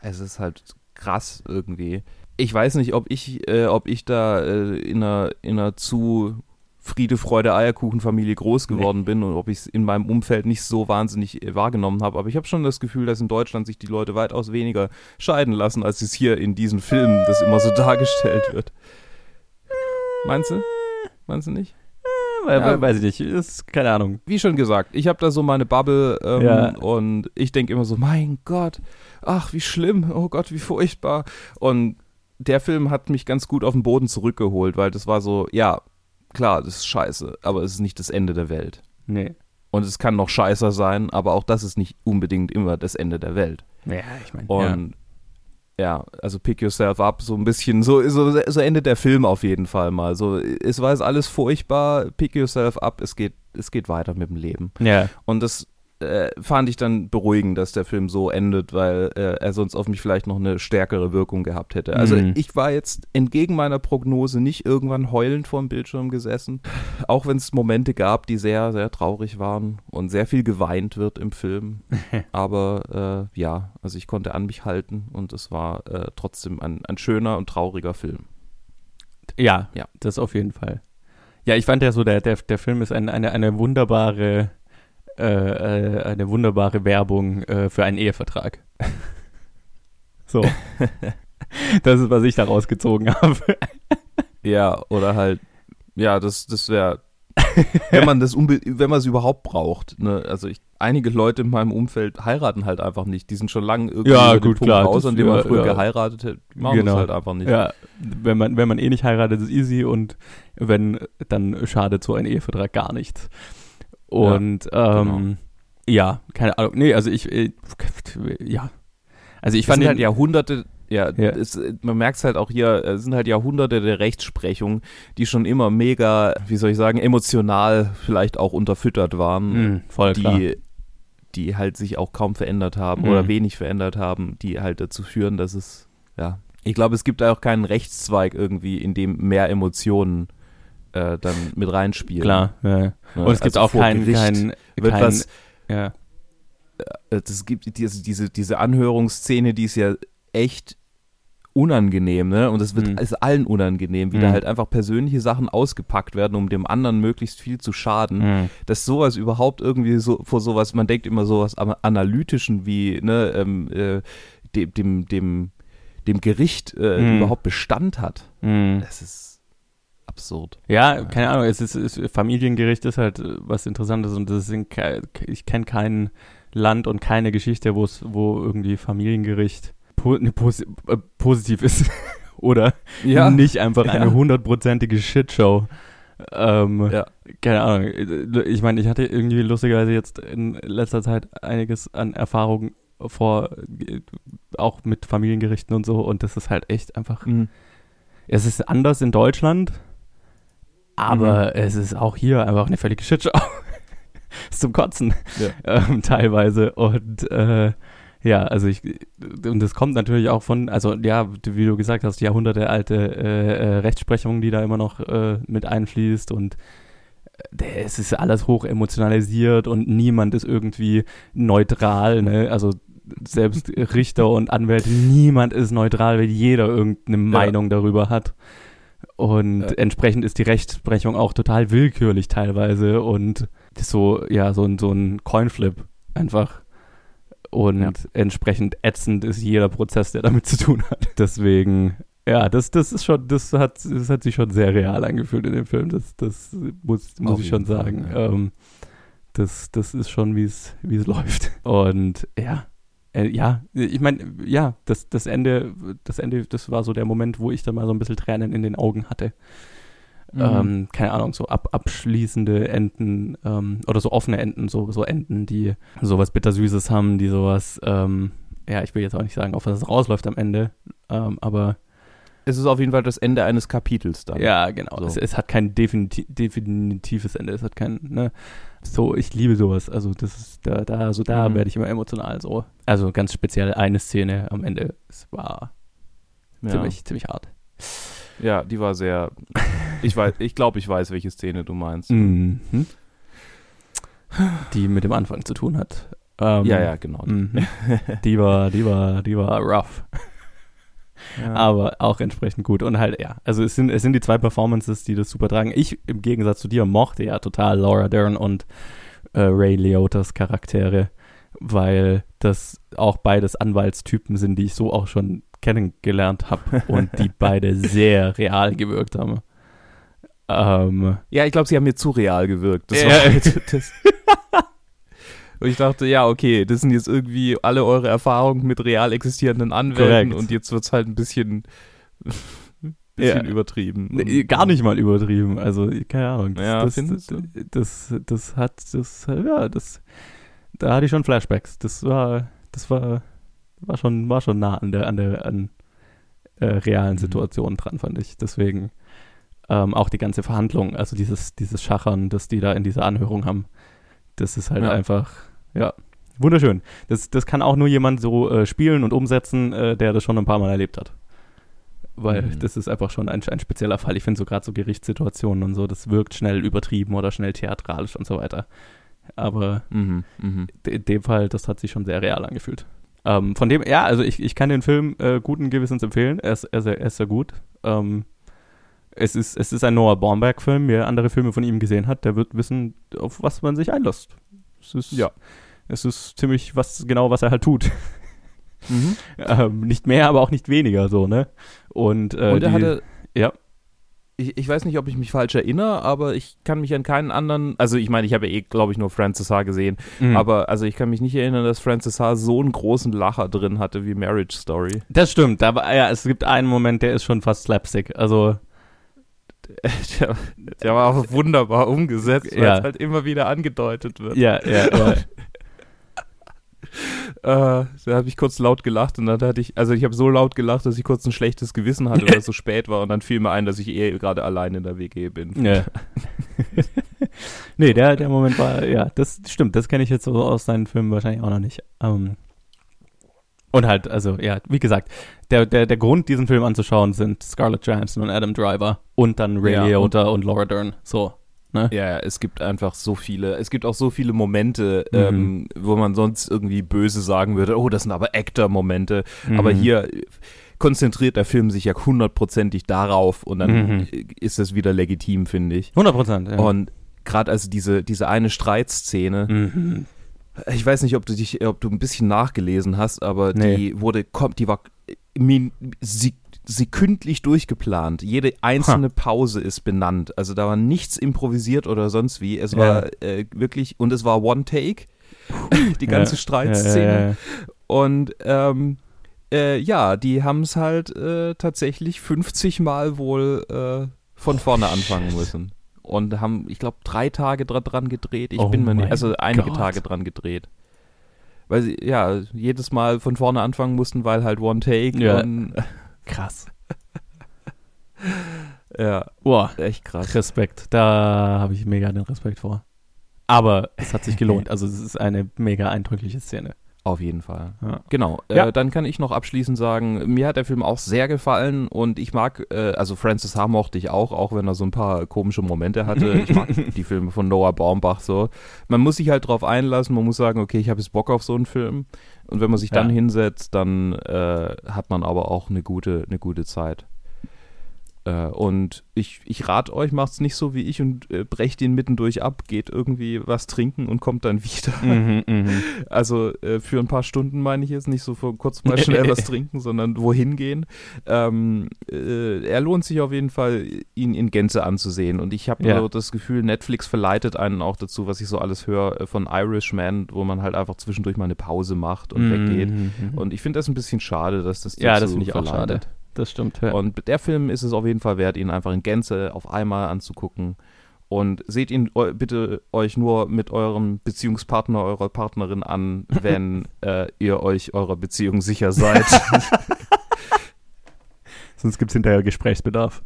Speaker 2: es ist halt krass irgendwie. Ich weiß nicht, ob ich, äh, ob ich da äh, in, einer, in einer zu Friede, Freude, Eierkuchen-Familie groß geworden bin und ob ich es in meinem Umfeld nicht so wahnsinnig äh, wahrgenommen habe. Aber ich habe schon das Gefühl, dass in Deutschland sich die Leute weitaus weniger scheiden lassen, als es hier in diesen Filmen das immer so dargestellt wird. Meinst du? Meinst du nicht?
Speaker 1: Weil,
Speaker 2: Ja.
Speaker 1: weiß ich nicht, ist keine Ahnung.
Speaker 2: Wie schon gesagt, ich habe da so meine Bubble ähm,
Speaker 1: Ja.
Speaker 2: und ich denke immer so, mein Gott, ach, wie schlimm, oh Gott, wie furchtbar. Und der Film hat mich ganz gut auf den Boden zurückgeholt, weil das war so, ja, klar, das ist scheiße, aber es ist nicht das Ende der Welt.
Speaker 1: Nee.
Speaker 2: Und es kann noch scheißer sein, aber auch das ist nicht unbedingt immer das Ende der Welt.
Speaker 1: Ja, ich meine, ja.
Speaker 2: Und ja. also pick yourself up, so ein bisschen, so, so, so endet der Film auf jeden Fall mal. So, es war jetzt alles furchtbar, pick yourself up, es geht, es geht weiter mit dem Leben.
Speaker 1: ja.
Speaker 2: Und das äh, fand ich dann beruhigend, dass der Film so endet, weil äh, er sonst auf mich vielleicht noch eine stärkere Wirkung gehabt hätte. Also
Speaker 1: Mhm.
Speaker 2: ich war jetzt entgegen meiner Prognose nicht irgendwann heulend vor dem Bildschirm gesessen, auch wenn es Momente gab, die sehr, sehr traurig waren und sehr viel geweint wird im Film. Aber äh, ja, also ich konnte an mich halten und es war äh, trotzdem ein, ein schöner und trauriger Film.
Speaker 1: Ja,
Speaker 2: Ja.
Speaker 1: das auf jeden Fall. Ja, ich fand ja so, der, der, der Film ist ein, eine, eine wunderbare, äh, äh, eine wunderbare Werbung äh, für einen Ehevertrag. so. das ist, was ich da rausgezogen habe.
Speaker 2: Ja, oder halt, ja, das, das wäre, wenn man das wenn man es überhaupt braucht. Ne? Also ich, einige Leute in meinem Umfeld heiraten halt einfach nicht. Die sind schon lange irgendwie
Speaker 1: Ja,
Speaker 2: über
Speaker 1: gut,
Speaker 2: Punkt
Speaker 1: klar,
Speaker 2: raus, an dem man früher
Speaker 1: ja.
Speaker 2: geheiratet hat. Die machen
Speaker 1: Genau.
Speaker 2: das halt einfach nicht.
Speaker 1: Ja, wenn man, wenn man eh nicht heiratet, ist easy und wenn, dann schadet so ein Ehevertrag gar nichts. Und ähm, ja, keine Ahnung. Nee, also ich, äh, ja. Also ich
Speaker 2: Ich
Speaker 1: fand
Speaker 2: halt Jahrhunderte, ja,
Speaker 1: Ja.
Speaker 2: Es, man merkt es halt auch hier, es sind halt Jahrhunderte der Rechtsprechung, die schon immer mega, wie soll ich sagen, emotional vielleicht auch unterfüttert waren.
Speaker 1: Mh, voll klar.
Speaker 2: die, die halt sich auch kaum verändert haben
Speaker 1: Mhm.
Speaker 2: oder wenig verändert haben, die halt dazu führen, dass es, ja. Ich glaube, es gibt da auch keinen Rechtszweig irgendwie, in dem mehr Emotionen äh, dann mit reinspielen.
Speaker 1: Klar, ja.
Speaker 2: Ne?
Speaker 1: Und es gibt
Speaker 2: Also
Speaker 1: auch
Speaker 2: vor
Speaker 1: kein,
Speaker 2: wird
Speaker 1: kein
Speaker 2: was,
Speaker 1: ja.
Speaker 2: äh, das gibt diese, diese, diese Anhörungsszene, die ist ja echt unangenehm, ne? Und es wird
Speaker 1: Mhm.
Speaker 2: ist allen unangenehm, wie da
Speaker 1: Mhm.
Speaker 2: halt einfach persönliche Sachen ausgepackt werden, um dem anderen möglichst viel zu schaden.
Speaker 1: Mhm.
Speaker 2: dass sowas überhaupt irgendwie so vor sowas, man denkt immer sowas am Analytischen wie ne, ähm, äh, dem, dem, dem, dem Gericht äh,
Speaker 1: Mhm.
Speaker 2: überhaupt Bestand hat.
Speaker 1: Mhm.
Speaker 2: Das ist absurd.
Speaker 1: Ja, keine Ahnung, es ist, es, Familiengericht ist halt äh, was Interessantes und das sind, ich kenne kein Land und keine Geschichte, wo es, wo irgendwie Familiengericht po, ne, posi äh, positiv ist oder nicht einfach
Speaker 2: Ja.
Speaker 1: eine hundertprozentige Shitshow. Ähm,
Speaker 2: Ja.
Speaker 1: Keine Ahnung. Ich meine, ich hatte irgendwie lustigerweise jetzt in letzter Zeit einiges an Erfahrung vor, auch mit Familiengerichten und so. Und das ist halt echt einfach.
Speaker 2: Mhm.
Speaker 1: Es ist anders in Deutschland, aber es ist auch hier einfach eine völlige Shitshow. ist zum Kotzen.
Speaker 2: Ja.
Speaker 1: Ähm, teilweise. Und äh, ja, also ich, und das kommt natürlich auch von, also ja, wie du gesagt hast, Jahrhunderte alte äh, äh, Rechtsprechung, die da immer noch äh, mit einfließt und äh, es ist alles hoch emotionalisiert und niemand ist irgendwie neutral, ne? Also selbst Richter und Anwälte, niemand ist neutral, weil jeder irgendeine Meinung darüber hat. Und
Speaker 2: Ja.
Speaker 1: entsprechend ist die Rechtsprechung auch total willkürlich teilweise und so, ja, so ein, so ein Coinflip einfach. Und
Speaker 2: Ja.
Speaker 1: entsprechend ätzend ist jeder Prozess, der damit zu tun hat. Deswegen, ja, das, das ist schon, das hat, das hat sich schon sehr real angefühlt in dem Film. Das, das muss, muss
Speaker 2: Auf
Speaker 1: ich schon
Speaker 2: Fall,
Speaker 1: sagen.
Speaker 2: ja.
Speaker 1: Ähm, das, das ist schon, wie es läuft. Und ja, äh, ja, ich meine, ja, das, das Ende, das Ende, das war so der Moment, wo ich dann mal so ein bisschen Tränen in den Augen hatte.
Speaker 2: Mhm.
Speaker 1: Ähm, keine Ahnung, so ab, abschließende Enden ähm, oder so offene Enden, so, so Enden, die sowas Bittersüßes haben, die sowas, ähm, ja, ich will jetzt auch nicht sagen, auf was es rausläuft am Ende, ähm, aber
Speaker 2: Es ist auf jeden Fall das Ende eines Kapitels dann.
Speaker 1: ja, genau.
Speaker 2: So.
Speaker 1: Es, es hat kein definiti definitives Ende, es hat kein, ne, so, ich liebe sowas, also das ist, da, da, also da
Speaker 2: Mhm.
Speaker 1: werde ich immer emotional so. Also ganz speziell eine Szene am Ende, es war
Speaker 2: ja.
Speaker 1: ziemlich, ziemlich hart.
Speaker 2: Ja, die war sehr. Ich weiß, ich glaube, ich weiß, welche Szene du meinst.
Speaker 1: Mhm. Die mit dem Anfang zu tun hat. Ähm,
Speaker 2: Ja, ja, genau.
Speaker 1: Mhm. Die war, die war, die war rough,
Speaker 2: Ja.
Speaker 1: aber auch entsprechend gut. Und halt, ja, also es sind, es sind die zwei Performances, die das super tragen. Ich, im Gegensatz zu dir, mochte ja total Laura Dern und äh, Ray Liotas Charaktere, weil das auch beides Anwaltstypen sind, die ich so auch schon kennengelernt habe und die beide sehr real gewirkt haben. Ähm,
Speaker 2: Ja, ich glaube, sie haben mir zu real gewirkt. Das
Speaker 1: Ja.
Speaker 2: war halt das. Und ich dachte, ja, okay, das sind jetzt irgendwie alle eure Erfahrungen mit real existierenden Anwälten
Speaker 1: Korrekt.
Speaker 2: und jetzt wird es halt ein bisschen, bisschen
Speaker 1: Ja.
Speaker 2: übertrieben.
Speaker 1: Nee, gar nicht mal übertrieben. Also, keine Ahnung. Das,
Speaker 2: Ja,
Speaker 1: das,
Speaker 2: findest
Speaker 1: das,
Speaker 2: du?
Speaker 1: das, das hat, das, ja, das, da hatte ich schon Flashbacks. Das war, das war, war schon, war schon nah an der, an der, an äh, realen
Speaker 2: Mhm.
Speaker 1: Situationen dran, fand ich. Deswegen ähm, auch die ganze Verhandlung, also dieses, dieses Schachern, das die da in dieser Anhörung haben, das ist halt
Speaker 2: Ja.
Speaker 1: einfach, ja, wunderschön. Das, das kann auch nur jemand so äh, spielen und umsetzen, äh, der das schon ein paar Mal erlebt hat. Weil
Speaker 2: Mhm.
Speaker 1: das ist einfach schon ein, ein spezieller Fall. Ich finde so gerade so Gerichtssituationen und so, das wirkt schnell übertrieben oder schnell theatralisch und so weiter. Aber
Speaker 2: Mhm, mhm.
Speaker 1: in dem Fall, das hat sich schon sehr real angefühlt. Ähm, von dem, ja, also ich, ich kann den Film äh, guten Gewissens empfehlen. Er ist, er ist, sehr- er ist sehr gut. Ähm, es, ist, es ist ein Noah Baumbach-Film. Wer andere Filme von ihm gesehen hat, der wird wissen, auf was man sich einlässt. Es ist,
Speaker 2: Ja.
Speaker 1: Es ist ziemlich was, genau, was er halt tut.
Speaker 2: Mhm.
Speaker 1: ähm, nicht mehr, aber auch nicht weniger so, ne? Und, äh,
Speaker 2: Und er
Speaker 1: die,
Speaker 2: hatte,
Speaker 1: ja.
Speaker 2: ich, ich weiß nicht, ob ich mich falsch erinnere, aber ich kann mich an keinen anderen, also ich meine, ich habe ja eh, glaube ich, nur Francis Ha gesehen,
Speaker 1: Mhm.
Speaker 2: aber also ich kann mich nicht erinnern, dass Francis Ha so einen großen Lacher drin hatte wie Marriage Story.
Speaker 1: Das stimmt, war, ja, es gibt einen Moment, der ist schon fast Slapstick. Also,
Speaker 2: Der, der war auch wunderbar umgesetzt, weil
Speaker 1: Ja.
Speaker 2: es halt immer wieder angedeutet wird.
Speaker 1: ja, ja, ja.
Speaker 2: Äh, da habe ich kurz laut gelacht und dann hatte ich, also ich habe so laut gelacht, dass ich kurz ein schlechtes Gewissen hatte, weil es so spät war und dann fiel mir ein, dass ich eh gerade allein in der WG bin.
Speaker 1: ja. nee, der, der Moment war, ja, das stimmt, das kenne ich jetzt so aus seinen Filmen wahrscheinlich auch noch nicht. Ähm, und halt, also, ja, wie gesagt, der, der, der Grund, diesen Film anzuschauen, sind Scarlett Johansson und Adam Driver und dann Ray
Speaker 2: Ja,
Speaker 1: Liotta und, Laura Dern. So. Ne?
Speaker 2: Ja, es gibt einfach so viele, es gibt auch so viele Momente,
Speaker 1: Mhm.
Speaker 2: ähm, wo man sonst irgendwie böse sagen würde, oh, das sind aber Actor-Momente, aber
Speaker 1: Mhm.
Speaker 2: hier äh, konzentriert der Film sich ja hundertprozentig darauf und dann
Speaker 1: Mhm.
Speaker 2: ist es wieder legitim, finde ich.
Speaker 1: 100 Prozent, ja.
Speaker 2: Und gerade also diese, diese eine Streitszene,
Speaker 1: mhm.
Speaker 2: ich weiß nicht, ob du dich, ob du ein bisschen nachgelesen hast, aber
Speaker 1: Nee.
Speaker 2: die wurde, kommt, die war min, sekündlich durchgeplant. Jede einzelne Pause ist benannt. Also da war nichts improvisiert oder sonst wie. Es
Speaker 1: Ja.
Speaker 2: war äh, wirklich, und es war One Take, die ganze
Speaker 1: Ja,
Speaker 2: Streitszene.
Speaker 1: Ja, ja, ja.
Speaker 2: Und ähm, äh, ja, die haben es halt äh, tatsächlich 50 Mal wohl äh, von vorne anfangen müssen. und haben, ich glaube, drei Tage dra dran gedreht. Ich
Speaker 1: Oh
Speaker 2: bin mir nicht, also einige
Speaker 1: Gott.
Speaker 2: Tage dran gedreht. Weil sie, ja, jedes Mal von vorne anfangen mussten, weil halt One Take
Speaker 1: Ja.
Speaker 2: und
Speaker 1: Krass.
Speaker 2: ja,
Speaker 1: Boah,
Speaker 2: echt krass.
Speaker 1: Respekt. Da habe ich mega den Respekt vor. Aber es hat sich gelohnt. Also es ist eine mega eindrückliche Szene.
Speaker 2: Auf jeden Fall.
Speaker 1: Ja.
Speaker 2: Genau.
Speaker 1: Ja.
Speaker 2: Äh, dann kann ich noch abschließend sagen, mir hat der Film auch sehr gefallen und ich mag, äh, also Francis H. mochte ich auch, auch wenn er so ein paar komische Momente hatte. Ich mag die Filme von Noah Baumbach so. Man muss sich halt drauf einlassen, man muss sagen, okay, ich habe jetzt Bock auf so einen Film. Und wenn man sich dann
Speaker 1: Ja.
Speaker 2: hinsetzt, dann äh, hat man aber auch eine gute, eine gute Zeit. Äh, und ich, ich rate euch, macht's nicht so wie ich und äh, brecht ihn mittendurch ab, geht irgendwie was trinken und kommt dann wieder.
Speaker 1: Mhm, mhm.
Speaker 2: Also äh, für ein paar Stunden meine ich jetzt nicht so vor kurz mal schnell was trinken, sondern wohin gehen. Ähm, äh, er lohnt sich auf jeden Fall, ihn in Gänze anzusehen. Und ich habe
Speaker 1: Ja.
Speaker 2: so das Gefühl, Netflix verleitet einen auch dazu, was ich so alles höre äh, von Irishman, wo man halt einfach zwischendurch mal eine Pause macht und weggeht.
Speaker 1: Mhm, mhm.
Speaker 2: Und ich finde das ein bisschen schade, dass das
Speaker 1: ja, das finde ich auch
Speaker 2: verleitet.
Speaker 1: schade. Das stimmt. Ja.
Speaker 2: Und der Film ist es auf jeden Fall wert, ihn einfach in Gänze auf einmal anzugucken. Und seht ihn eu- bitte euch nur mit eurem Beziehungspartner, eurer Partnerin an, wenn äh, ihr euch eurer Beziehung sicher seid.
Speaker 1: Sonst gibt es hinterher Gesprächsbedarf.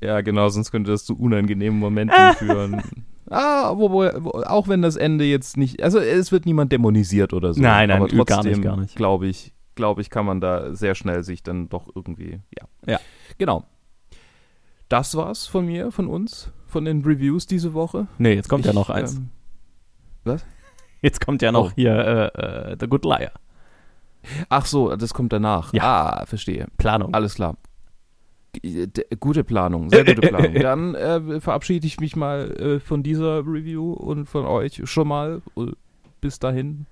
Speaker 2: ja, genau, sonst könnte das zu unangenehmen Momenten führen. Ah, wo, wo, auch wenn das Ende jetzt nicht, also es wird niemand dämonisiert oder so.
Speaker 1: Nein, nein,
Speaker 2: aber
Speaker 1: gar nicht,
Speaker 2: trotzdem,
Speaker 1: gar nicht.
Speaker 2: Glaube ich, glaube ich, kann man da sehr schnell sich dann doch irgendwie, ja.
Speaker 1: Ja.
Speaker 2: Genau. Das war's von mir, von uns, von den Reviews diese Woche.
Speaker 1: Nee, jetzt kommt ja
Speaker 2: Ich,
Speaker 1: noch eins.
Speaker 2: ähm,
Speaker 1: jetzt kommt ja noch
Speaker 2: oh.
Speaker 1: hier äh, äh, The Good Liar.
Speaker 2: Ach so, das kommt danach.
Speaker 1: Ja.
Speaker 2: Ah, verstehe.
Speaker 1: Planung.
Speaker 2: Alles klar. G- d- Gute Planung, sehr gute Planung. Dann äh, verabschiede ich mich mal äh, von dieser Review und von euch schon mal. Äh, Bis dahin.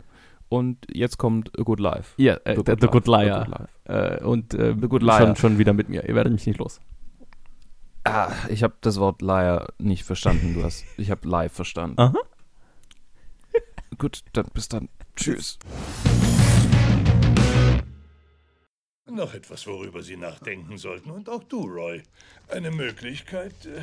Speaker 2: Und jetzt kommt A Good Life.
Speaker 1: Ja, äh, The, The Good
Speaker 2: Life.
Speaker 1: Liar.
Speaker 2: A Good Life.
Speaker 1: Äh, und äh,
Speaker 2: The Good Liar.
Speaker 1: Schon, schon wieder mit mir. Ihr werdet mich nicht los.
Speaker 2: Ah, ich habe das Wort Liar nicht verstanden. Du hast, ich habe live verstanden.
Speaker 1: Aha.
Speaker 2: Gut, dann bis dann. Tschüss.
Speaker 3: Noch etwas, worüber Sie nachdenken sollten. Und auch du, Roy. Eine Möglichkeit, äh,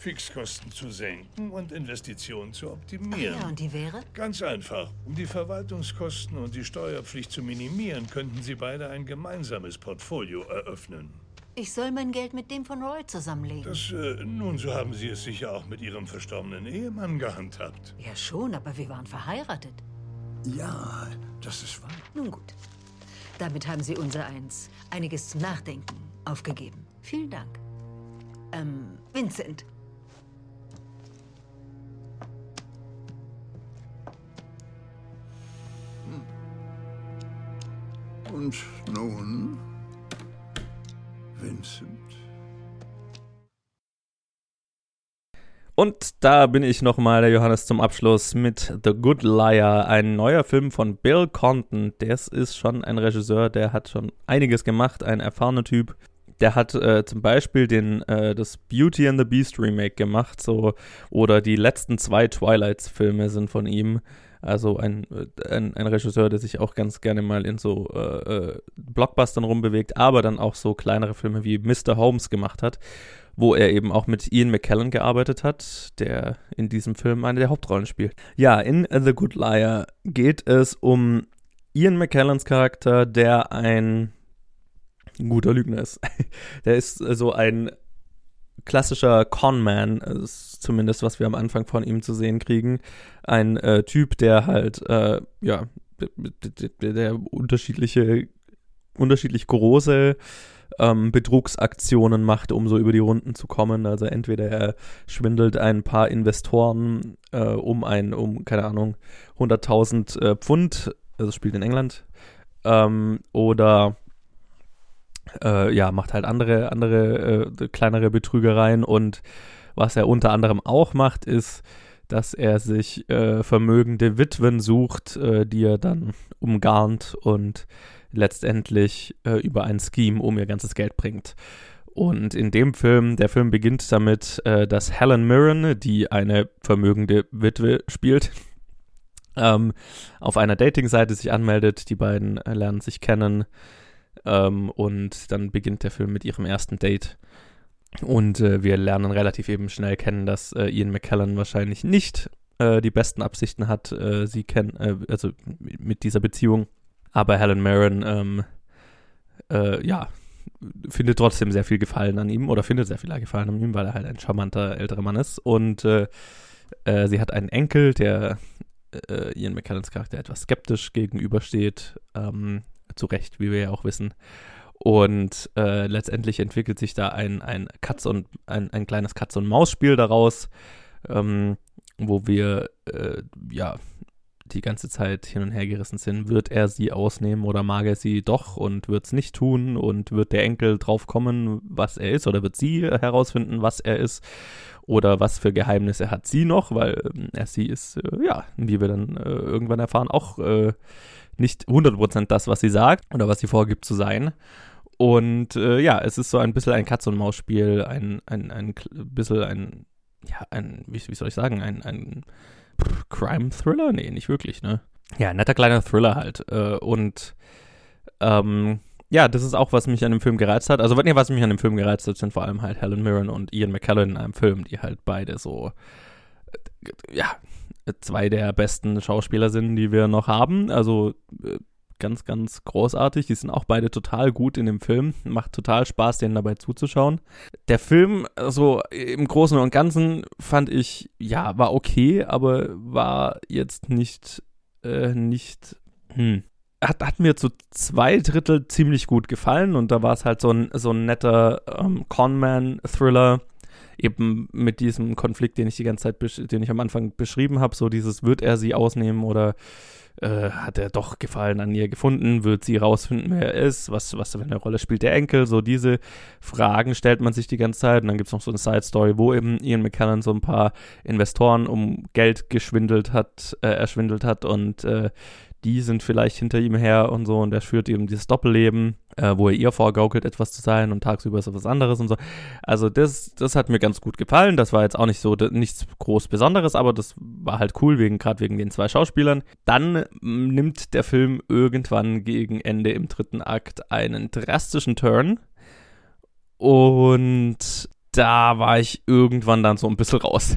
Speaker 3: Fixkosten zu senken und Investitionen zu optimieren.
Speaker 4: Ja, und die wäre?
Speaker 3: Ganz einfach. Um die Verwaltungskosten und die Steuerpflicht zu minimieren, könnten Sie beide ein gemeinsames Portfolio eröffnen.
Speaker 4: Ich soll mein Geld mit dem von Roy zusammenlegen.
Speaker 3: Das, äh, nun, so haben Sie es sicher auch mit Ihrem verstorbenen Ehemann gehandhabt.
Speaker 4: Ja, schon, aber wir waren verheiratet.
Speaker 3: Ja, das ist wahr.
Speaker 4: Nun gut. Damit haben Sie unser Eins, einiges zum Nachdenken, aufgegeben. Vielen Dank. Ähm, Vincent.
Speaker 5: Und nun, Vincent?
Speaker 1: Und da bin ich nochmal, der Johannes, zum Abschluss mit The Good Liar, ein neuer Film von Bill Condon. Das ist schon ein Regisseur, der hat schon einiges gemacht, ein erfahrener Typ. Der hat äh, zum Beispiel den, äh, das Beauty and the Beast Remake gemacht, so, oder die letzten zwei Twilights-Filme sind von ihm. Also ein, äh, ein, ein Regisseur, der sich auch ganz gerne mal in so äh, äh, Blockbustern rumbewegt, aber dann auch so kleinere Filme wie Mr. Holmes gemacht hat wo er eben auch mit Ian McKellen gearbeitet hat, der in diesem Film eine der Hauptrollen spielt. Ja, in The Good Liar geht es um Ian McKellens Charakter, der ein guter Lügner ist. der ist so ein klassischer Conman, ist zumindest was wir am Anfang von ihm zu sehen kriegen. Ein äh, Typ, der halt, äh, ja, der, der unterschiedliche, unterschiedlich große ähm, Betrugsaktionen macht, um so über die Runden zu kommen. Also entweder er schwindelt ein paar Investoren äh, um ein, um, keine Ahnung, 100.000 äh, Pfund, also spielt in England, ähm, oder äh, ja, macht halt andere, andere äh, kleinere Betrügereien und was er unter anderem auch macht, ist, dass er sich äh, vermögende Witwen sucht, äh, die er dann umgarnt und letztendlich äh, über ein Scheme um ihr ganzes Geld bringt. Und in dem Film, der Film beginnt damit, äh, dass Helen Mirren, die eine vermögende Witwe spielt, ähm, auf einer Datingseite sich anmeldet. Die beiden lernen sich kennen ähm, und dann beginnt der Film mit ihrem ersten Date. Und äh, wir lernen relativ eben schnell kennen, dass äh, Ian McKellen wahrscheinlich nicht äh, die besten Absichten hat, äh, sie kennen, äh, also mit dieser Beziehung. Aber Helen Mirren, ähm, äh, ja, findet trotzdem sehr viel Gefallen an ihm oder findet sehr viel Gefallen an ihm, weil er halt ein charmanter älterer Mann ist. Und sie hat einen Enkel, der Ian McKellens Charakter etwas skeptisch gegenübersteht. Ähm, zu Recht, wie wir ja auch wissen. Und äh, letztendlich entwickelt sich da ein, ein Katz und ein, ein kleines Katz- und Maus-Spiel daraus, ähm, wo wir äh, ja die ganze Zeit hin und her gerissen sind. Wird er sie ausnehmen oder mag er sie doch und wird es nicht tun? Und wird der Enkel drauf kommen, was er ist? Oder wird sie herausfinden, was er ist? Oder was für Geheimnisse hat sie noch? Weil er sie ist, äh, ja, wie wir dann äh, irgendwann erfahren, auch äh, nicht 100% das, was sie sagt oder was sie vorgibt zu sein. Und äh, ja, es ist so ein bisschen ein Katz-und-Maus-Spiel, ein, ein, ein bisschen ein, ja, ein, wie, wie soll ich sagen, ein, ein Crime-Thriller? Nee, nicht wirklich, ne? Ja, netter kleiner Thriller halt. Äh, und ähm, ja, das ist auch, was mich an dem Film gereizt hat. Also, ihr was mich an dem Film gereizt hat, sind vor allem halt Helen Mirren und Ian McKellen in einem Film, die halt beide so, äh, ja, zwei der besten Schauspieler sind, die wir noch haben. Also, äh, ganz, ganz großartig. Die sind auch beide total gut in dem Film. Macht total Spaß, denen dabei zuzuschauen. Der Film, also im Großen und Ganzen, fand ich, ja, war okay, aber war jetzt nicht, äh, nicht, hm. Hat, hat mir zu zwei Drittel ziemlich gut gefallen und da war es halt so ein, so ein netter ähm, Conman-Thriller, eben mit diesem Konflikt, den ich die ganze Zeit, den ich am Anfang beschrieben habe, so dieses, wird er sie ausnehmen oder äh, hat er doch Gefallen an ihr gefunden, wird sie rausfinden, wer er ist, was, was für eine Rolle spielt der Enkel, so diese Fragen stellt man sich die ganze Zeit. Und dann gibt es noch so eine Side-Story, wo eben Ian McKellen so ein paar Investoren um Geld geschwindelt hat, äh, erschwindelt hat und äh, die sind vielleicht hinter ihm her und so. Und er führt eben dieses Doppelleben, äh, wo er ihr vorgaukelt, etwas zu sein und tagsüber ist er was anderes und so. Also das, das hat mir ganz gut gefallen. Das war jetzt auch nicht so nichts groß Besonderes, aber das war halt cool, wegen gerade wegen den zwei Schauspielern. Dann nimmt der Film irgendwann gegen Ende im dritten Akt einen drastischen Turn und da war ich irgendwann dann so ein bisschen raus.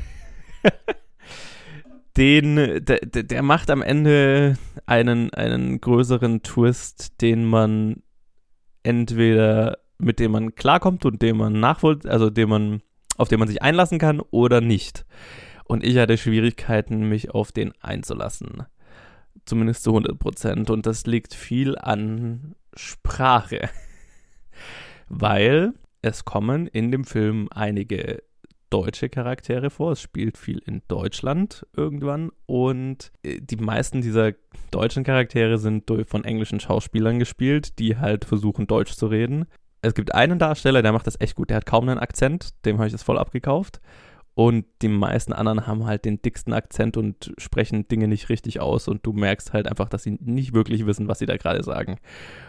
Speaker 1: den, der, der macht am Ende einen, einen größeren Twist, den man entweder mit dem man klarkommt und dem man nachvoll, also dem man, auf den man sich einlassen kann oder nicht. Und ich hatte Schwierigkeiten, mich auf den einzulassen. Zumindest zu 100 Prozent. Und das liegt viel an Sprache. Weil es kommen in dem Film einige deutsche Charaktere vor. Es spielt viel in Deutschland irgendwann. Und äh, die meisten dieser deutschen Charaktere sind von englischen Schauspielern gespielt, die halt versuchen, Deutsch zu reden. Es gibt einen Darsteller, der macht das echt gut. Der hat kaum einen Akzent. Dem habe ich das voll abgekauft. Und die meisten anderen haben halt den dicksten Akzent und sprechen Dinge nicht richtig aus. Und du merkst halt einfach, dass sie nicht wirklich wissen, was sie da gerade sagen.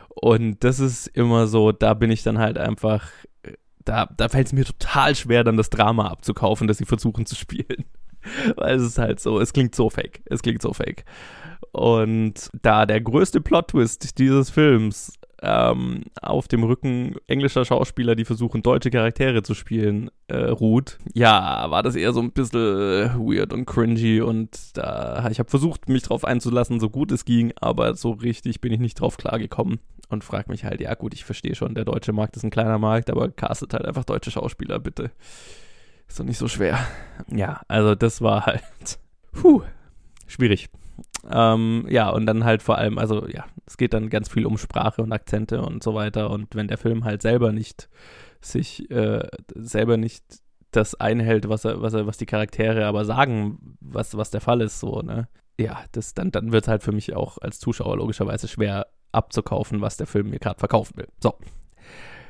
Speaker 1: Und das ist immer so, da bin ich dann halt einfach da, da fällt es mir total schwer, dann das Drama abzukaufen, das sie versuchen zu spielen. Weil es ist halt so, es klingt so fake. Es klingt so fake. Und da der größte Plot-Twist dieses Films ähm, auf dem Rücken englischer Schauspieler, die versuchen, deutsche Charaktere zu spielen, äh, ruht, ja, war das eher so ein bisschen weird und cringy und da, ich habe versucht, mich drauf einzulassen, so gut es ging, aber so richtig bin ich nicht drauf klargekommen und frage mich halt, ja gut, ich verstehe schon, der deutsche Markt ist ein kleiner Markt, aber castet halt einfach deutsche Schauspieler, bitte. Ist doch nicht so schwer. Ja, also das war halt, puh, schwierig. Ähm, ja, und dann halt vor allem, also ja, es geht dann ganz viel um Sprache und Akzente und so weiter. Und wenn der Film halt selber nicht sich, äh, selber nicht das einhält, was er, was er, was die Charaktere aber sagen, was, was der Fall ist, so, ne? Ja, das, dann, dann wird es halt für mich auch als Zuschauer logischerweise schwer abzukaufen, was der Film mir gerade verkaufen will. So.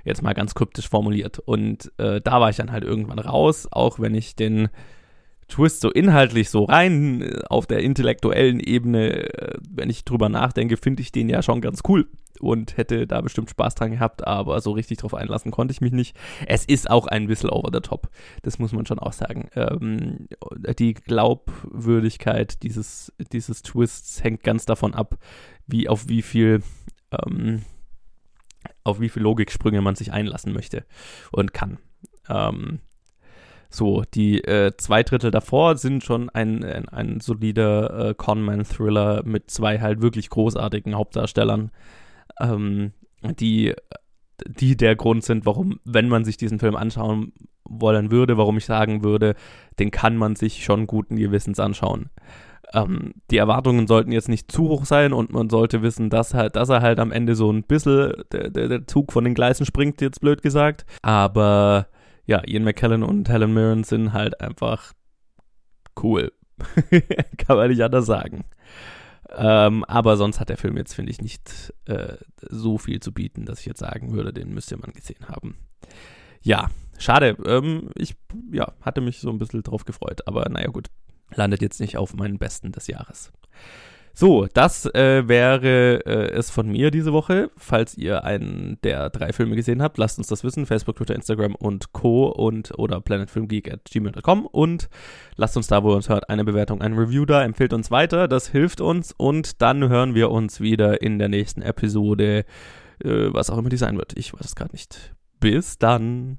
Speaker 1: Jetzt mal ganz kryptisch formuliert. Und äh, da war ich dann halt irgendwann raus, auch wenn ich den Twist so inhaltlich so rein äh, auf der intellektuellen Ebene, äh, wenn ich drüber nachdenke, finde ich den ja schon ganz cool und hätte da bestimmt Spaß dran gehabt, aber so richtig drauf einlassen konnte ich mich nicht. Es ist auch ein bisschen over the top, das muss man schon auch sagen. Ähm, die Glaubwürdigkeit dieses, dieses Twists hängt ganz davon ab, wie auf wie viel ähm, auf wie viel Logiksprünge man sich einlassen möchte und kann. Ähm, so, die äh, zwei Drittel davor sind schon ein, ein, ein solider äh, Conman-Thriller mit zwei halt wirklich großartigen Hauptdarstellern, ähm, die, die der Grund sind, warum, wenn man sich diesen Film anschauen wollen würde, warum ich sagen würde, den kann man sich schon guten Gewissens anschauen. Ähm, die Erwartungen sollten jetzt nicht zu hoch sein und man sollte wissen, dass, halt, dass er halt am Ende so ein bisschen der, der, der Zug von den Gleisen springt, jetzt blöd gesagt. Aber ja, Ian McKellen und Helen Mirren sind halt einfach cool. Kann man nicht anders sagen. Ähm, aber sonst hat der Film jetzt, finde ich, nicht äh, so viel zu bieten, dass ich jetzt sagen würde, den müsste man gesehen haben. Ja, schade. Ähm, ich ja, hatte mich so ein bisschen drauf gefreut, aber naja, gut. Landet jetzt nicht auf meinen Besten des Jahres. So, das äh, wäre äh, es von mir diese Woche. Falls ihr einen der drei Filme gesehen habt, lasst uns das wissen. Facebook, Twitter, Instagram und Co. und oder planetfilmgeek at gmail.com und lasst uns da, wo ihr uns hört, eine Bewertung, ein Review da. Empfehlt uns weiter, das hilft uns und dann hören wir uns wieder in der nächsten Episode, äh, was auch immer die sein wird. Ich weiß es gerade nicht. Bis dann.